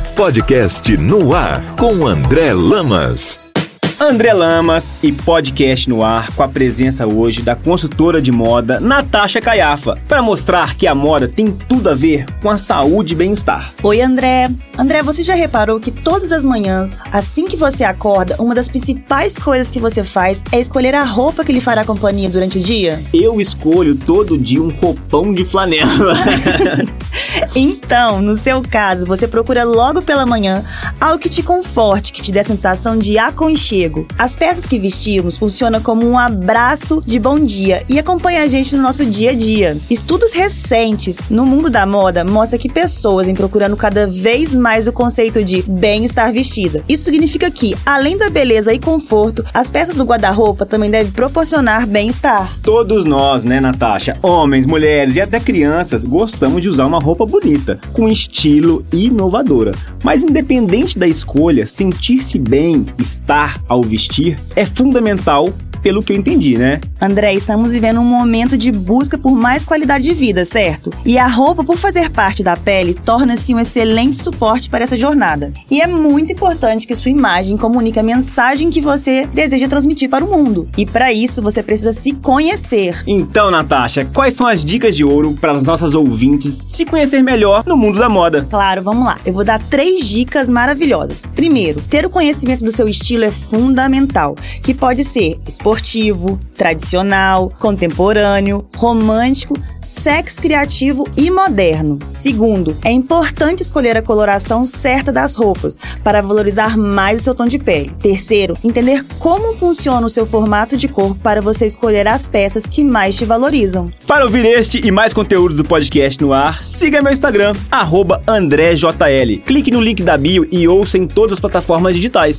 Podcast no ar com André Lamas. André Lamas e podcast no ar com a presença hoje da consultora de moda Natasha Caiafa, para mostrar que a moda tem tudo a ver com a saúde e bem-estar. Oi, André. André, você já reparou que todas as manhãs, assim que você acorda, uma das principais coisas que você faz é escolher a roupa que lhe fará companhia durante o dia? Eu escolho todo dia um roupão de flanela. então, no seu caso, você procura logo pela manhã algo que te conforte, que te dê a sensação de aconchego as peças que vestimos funcionam como um abraço de bom dia e acompanham a gente no nosso dia a dia. Estudos recentes no mundo da moda mostram que pessoas vêm procurando cada vez mais o conceito de bem-estar vestida. Isso significa que, além da beleza e conforto, as peças do guarda-roupa também devem proporcionar bem-estar. Todos nós, né, Natasha? Homens, mulheres e até crianças gostamos de usar uma roupa bonita, com estilo e inovadora. Mas independente da escolha, sentir-se bem, estar ao vestir é fundamental pelo que eu entendi, né? André, estamos vivendo um momento de busca por mais qualidade de vida, certo? E a roupa, por fazer parte da pele, torna-se um excelente suporte para essa jornada. E é muito importante que sua imagem comunique a mensagem que você deseja transmitir para o mundo. E para isso, você precisa se conhecer. Então, Natasha, quais são as dicas de ouro para as nossas ouvintes se conhecer melhor no mundo da moda? Claro, vamos lá. Eu vou dar três dicas maravilhosas. Primeiro, ter o conhecimento do seu estilo é fundamental, que pode ser esportivo esportivo, tradicional, contemporâneo, romântico, sexo criativo e moderno. Segundo, é importante escolher a coloração certa das roupas para valorizar mais o seu tom de pele. Terceiro, entender como funciona o seu formato de corpo para você escolher as peças que mais te valorizam. Para ouvir este e mais conteúdos do podcast no ar, siga meu Instagram, AndréJL. Clique no link da bio e ouça em todas as plataformas digitais.